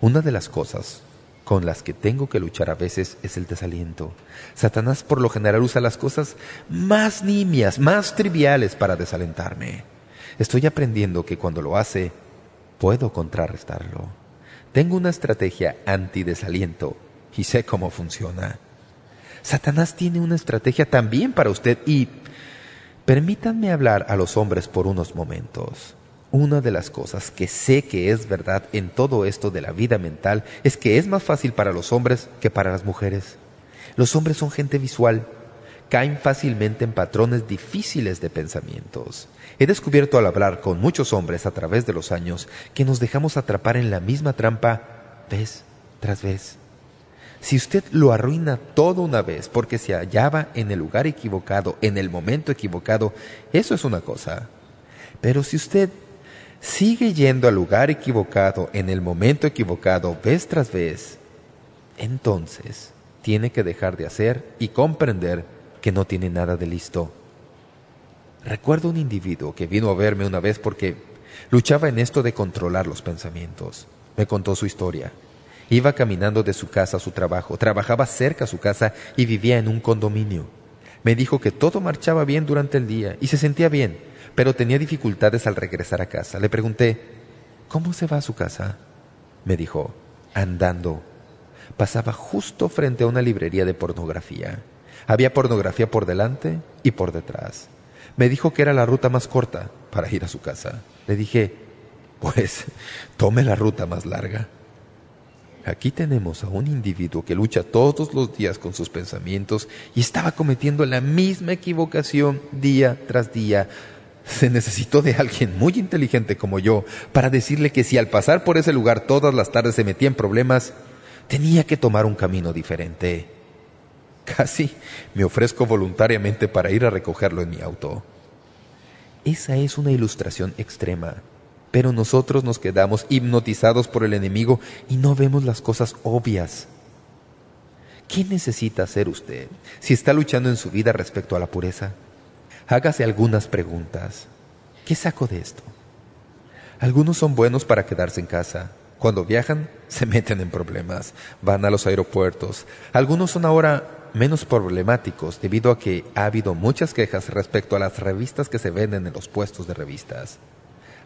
[SPEAKER 6] Una de las cosas con las que tengo que luchar a veces es el desaliento. Satanás por lo general usa las cosas más nimias, más triviales para desalentarme. Estoy aprendiendo que cuando lo hace, puedo contrarrestarlo. Tengo una estrategia antidesaliento y sé cómo funciona. Satanás tiene una estrategia también para usted y permítanme hablar a los hombres por unos momentos. Una de las cosas que sé que es verdad en todo esto de la vida mental es que es más fácil para los hombres que para las mujeres. Los hombres son gente visual, caen fácilmente en patrones difíciles de pensamientos. He descubierto al hablar con muchos hombres a través de los años que nos dejamos atrapar en la misma trampa vez tras vez. Si usted lo arruina todo una vez porque se hallaba en el lugar equivocado, en el momento equivocado, eso es una cosa. Pero si usted sigue yendo al lugar equivocado, en el momento equivocado, vez tras vez, entonces tiene que dejar de hacer y comprender que no tiene nada de listo. Recuerdo un individuo que vino a verme una vez porque luchaba en esto de controlar los pensamientos. Me contó su historia. Iba caminando de su casa a su trabajo, trabajaba cerca a su casa y vivía en un condominio. Me dijo que todo marchaba bien durante el día y se sentía bien, pero tenía dificultades al regresar a casa. Le pregunté, ¿cómo se va a su casa? me dijo, andando. Pasaba justo frente a una librería de pornografía. Había pornografía por delante y por detrás. Me dijo que era la ruta más corta para ir a su casa. Le dije, pues, tome la ruta más larga. Aquí tenemos a un individuo que lucha todos los días con sus pensamientos y estaba cometiendo la misma equivocación día tras día. Se necesitó de alguien muy inteligente como yo para decirle que si al pasar por ese lugar todas las tardes se metía en problemas, tenía que tomar un camino diferente. Casi me ofrezco voluntariamente para ir a recogerlo en mi auto. Esa es una ilustración extrema pero nosotros nos quedamos hipnotizados por el enemigo y no vemos las cosas obvias. ¿Qué necesita hacer usted si está luchando en su vida respecto a la pureza? Hágase algunas preguntas. ¿Qué saco de esto? Algunos son buenos para quedarse en casa. Cuando viajan, se meten en problemas. Van a los aeropuertos. Algunos son ahora menos problemáticos debido a que ha habido muchas quejas respecto a las revistas que se venden en los puestos de revistas.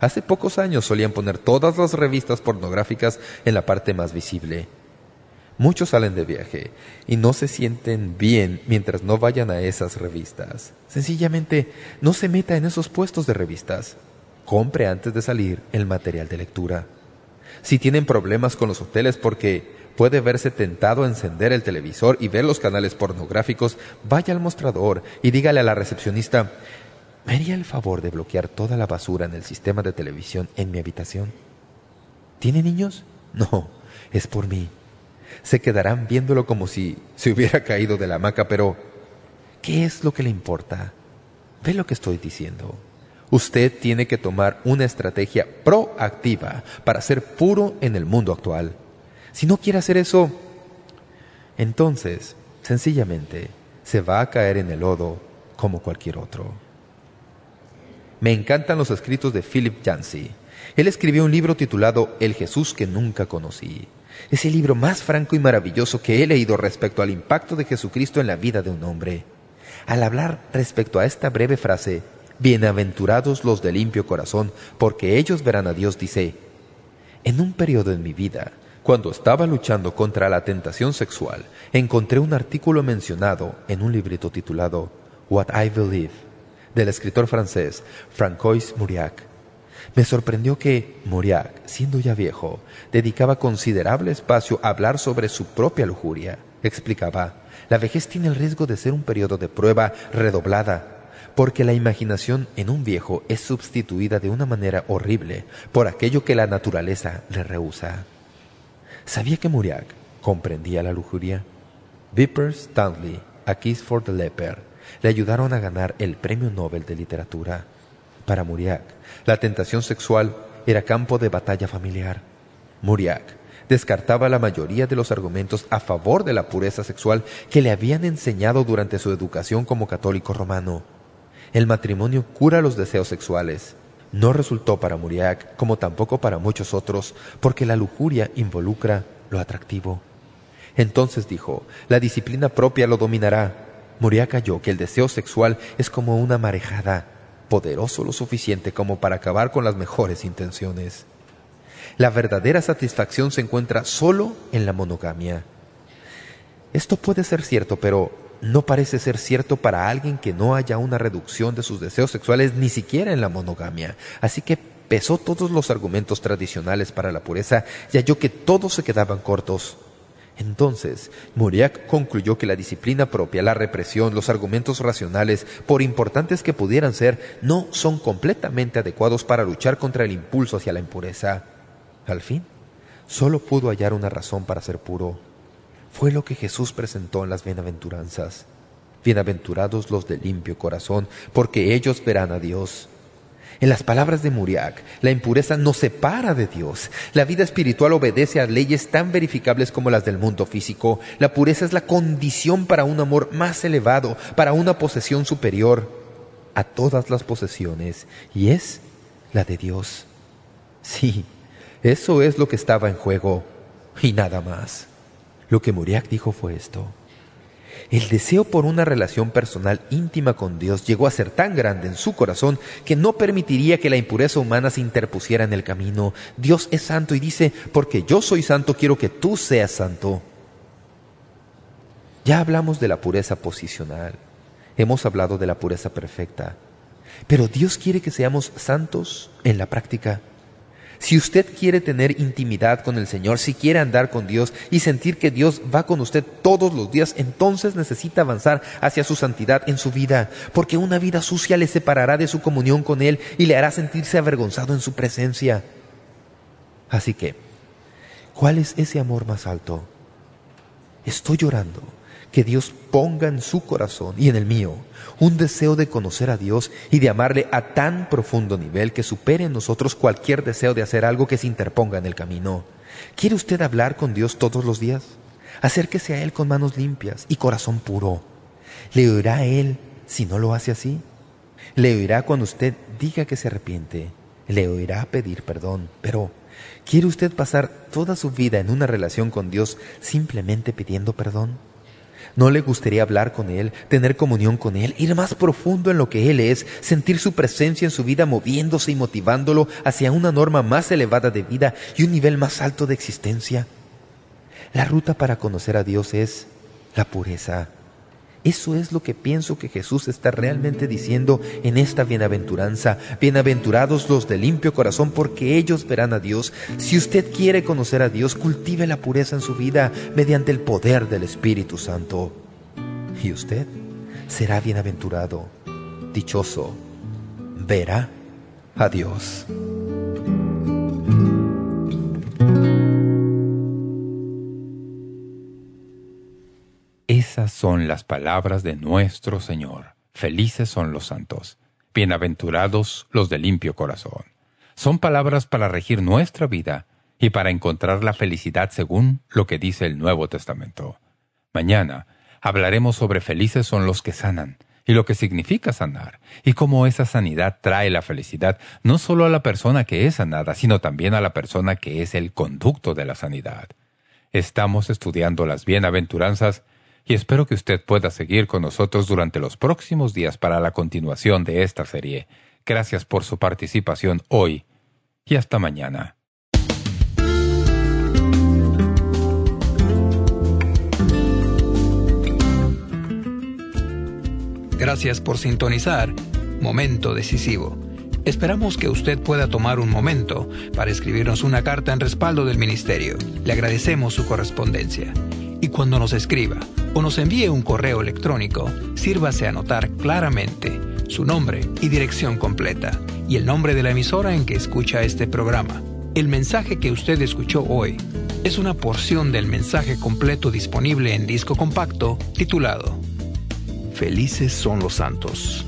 [SPEAKER 6] Hace pocos años solían poner todas las revistas pornográficas en la parte más visible. Muchos salen de viaje y no se sienten bien mientras no vayan a esas revistas. Sencillamente, no se meta en esos puestos de revistas. Compre antes de salir el material de lectura. Si tienen problemas con los hoteles porque puede verse tentado a encender el televisor y ver los canales pornográficos, vaya al mostrador y dígale a la recepcionista, ¿Me haría el favor de bloquear toda la basura en el sistema de televisión en mi habitación? ¿Tiene niños? No, es por mí. Se quedarán viéndolo como si se hubiera caído de la hamaca, pero ¿qué es lo que le importa? Ve lo que estoy diciendo. Usted tiene que tomar una estrategia proactiva para ser puro en el mundo actual. Si no quiere hacer eso, entonces, sencillamente, se va a caer en el lodo como cualquier otro. Me encantan los escritos de Philip Yancey. Él escribió un libro titulado El Jesús que nunca conocí. Es el libro más franco y maravilloso que he leído respecto al impacto de Jesucristo en la vida de un hombre. Al hablar respecto a esta breve frase, Bienaventurados los de limpio corazón, porque ellos verán a Dios, dice, En un periodo en mi vida, cuando estaba luchando contra la tentación sexual, encontré un artículo mencionado en un librito titulado What I Believe del escritor francés Francois Mauriac. Me sorprendió que Mauriac, siendo ya viejo, dedicaba considerable espacio a hablar sobre su propia lujuria. Explicaba, la vejez tiene el riesgo de ser un periodo de prueba redoblada, porque la imaginación en un viejo es sustituida de una manera horrible por aquello que la naturaleza le rehúsa. ¿Sabía que Mauriac comprendía la lujuria? Viper Stanley, A Kiss for the le ayudaron a ganar el Premio Nobel de Literatura. Para Muriac, la tentación sexual era campo de batalla familiar. Muriac descartaba la mayoría de los argumentos a favor de la pureza sexual que le habían enseñado durante su educación como católico romano. El matrimonio cura los deseos sexuales. No resultó para Muriac, como tampoco para muchos otros, porque la lujuria involucra lo atractivo. Entonces dijo, la disciplina propia lo dominará, Moria cayó que el deseo sexual es como una marejada, poderoso lo suficiente como para acabar con las mejores intenciones. La verdadera satisfacción se encuentra solo en la monogamia. Esto puede ser cierto, pero no parece ser cierto para alguien que no haya una reducción de sus deseos sexuales ni siquiera en la monogamia. Así que pesó todos los argumentos tradicionales para la pureza y halló que todos se quedaban cortos. Entonces, Mauriac concluyó que la disciplina propia, la represión, los argumentos racionales, por importantes que pudieran ser, no son completamente adecuados para luchar contra el impulso hacia la impureza. Al fin, solo pudo hallar una razón para ser puro. Fue lo que Jesús presentó en las bienaventuranzas. Bienaventurados los de limpio corazón, porque ellos verán a Dios. En las palabras de Muriac, la impureza nos separa de Dios. La vida espiritual obedece a leyes tan verificables como las del mundo físico. La pureza es la condición para un amor más elevado, para una posesión superior a todas las posesiones, y es la de Dios. Sí, eso es lo que estaba en juego, y nada más. Lo que Muriac dijo fue esto. El deseo por una relación personal íntima con Dios llegó a ser tan grande en su corazón que no permitiría que la impureza humana se interpusiera en el camino. Dios es santo y dice, porque yo soy santo, quiero que tú seas santo. Ya hablamos de la pureza posicional. Hemos hablado de la pureza perfecta. Pero Dios quiere que seamos santos en la práctica. Si usted quiere tener intimidad con el Señor, si quiere andar con Dios y sentir que Dios va con usted todos los días, entonces necesita avanzar hacia su santidad en su vida, porque una vida sucia le separará de su comunión con Él y le hará sentirse avergonzado en su presencia. Así que, ¿cuál es ese amor más alto? Estoy llorando que Dios ponga en su corazón y en el mío un deseo de conocer a Dios y de amarle a tan profundo nivel que supere en nosotros cualquier deseo de hacer algo que se interponga en el camino. ¿Quiere usted hablar con Dios todos los días? Acérquese a Él con manos limpias y corazón puro. ¿Le oirá a Él si no lo hace así? Le oirá cuando usted diga que se arrepiente. Le oirá pedir perdón. Pero, ¿quiere usted pasar toda su vida en una relación con Dios simplemente pidiendo perdón? ¿No le gustaría hablar con Él, tener comunión con Él, ir más profundo en lo que Él es, sentir su presencia en su vida moviéndose y motivándolo hacia una norma más elevada de vida y un nivel más alto de existencia? La ruta para conocer a Dios es la pureza. Eso es lo que pienso que Jesús está realmente diciendo en esta bienaventuranza. Bienaventurados los de limpio corazón, porque ellos verán a Dios. Si usted quiere conocer a Dios, cultive la pureza en su vida mediante el poder del Espíritu Santo. Y usted será bienaventurado, dichoso, verá a Dios.
[SPEAKER 9] Esas son las palabras de nuestro Señor. Felices son los santos. Bienaventurados los de limpio corazón. Son palabras para regir nuestra vida y para encontrar la felicidad según lo que dice el Nuevo Testamento. Mañana hablaremos sobre felices son los que sanan y lo que significa sanar y cómo esa sanidad trae la felicidad no solo a la persona que es sanada, sino también a la persona que es el conducto de la sanidad. Estamos estudiando las bienaventuranzas y espero que usted pueda seguir con nosotros durante los próximos días para la continuación de esta serie. Gracias por su participación hoy y hasta mañana.
[SPEAKER 8] Gracias por sintonizar Momento Decisivo. Esperamos que usted pueda tomar un momento para escribirnos una carta en respaldo del Ministerio. Le agradecemos su correspondencia. Y cuando nos escriba o nos envíe un correo electrónico, sírvase a anotar claramente su nombre y dirección completa y el nombre de la emisora en que escucha este programa. El mensaje que usted escuchó hoy es una porción del mensaje completo disponible en disco compacto titulado Felices son los santos.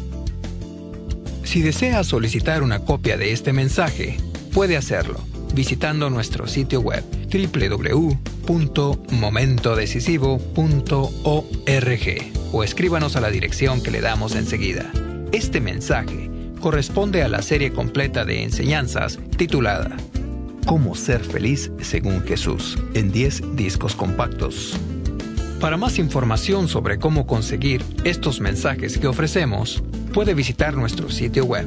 [SPEAKER 8] Si desea solicitar una copia de este mensaje, puede hacerlo visitando nuestro sitio web www.momentodecisivo.org o escríbanos a la dirección que le damos enseguida. Este mensaje corresponde a la serie completa de enseñanzas titulada Cómo ser feliz según Jesús en 10 discos compactos. Para más información sobre cómo conseguir estos mensajes que ofrecemos, puede visitar nuestro sitio web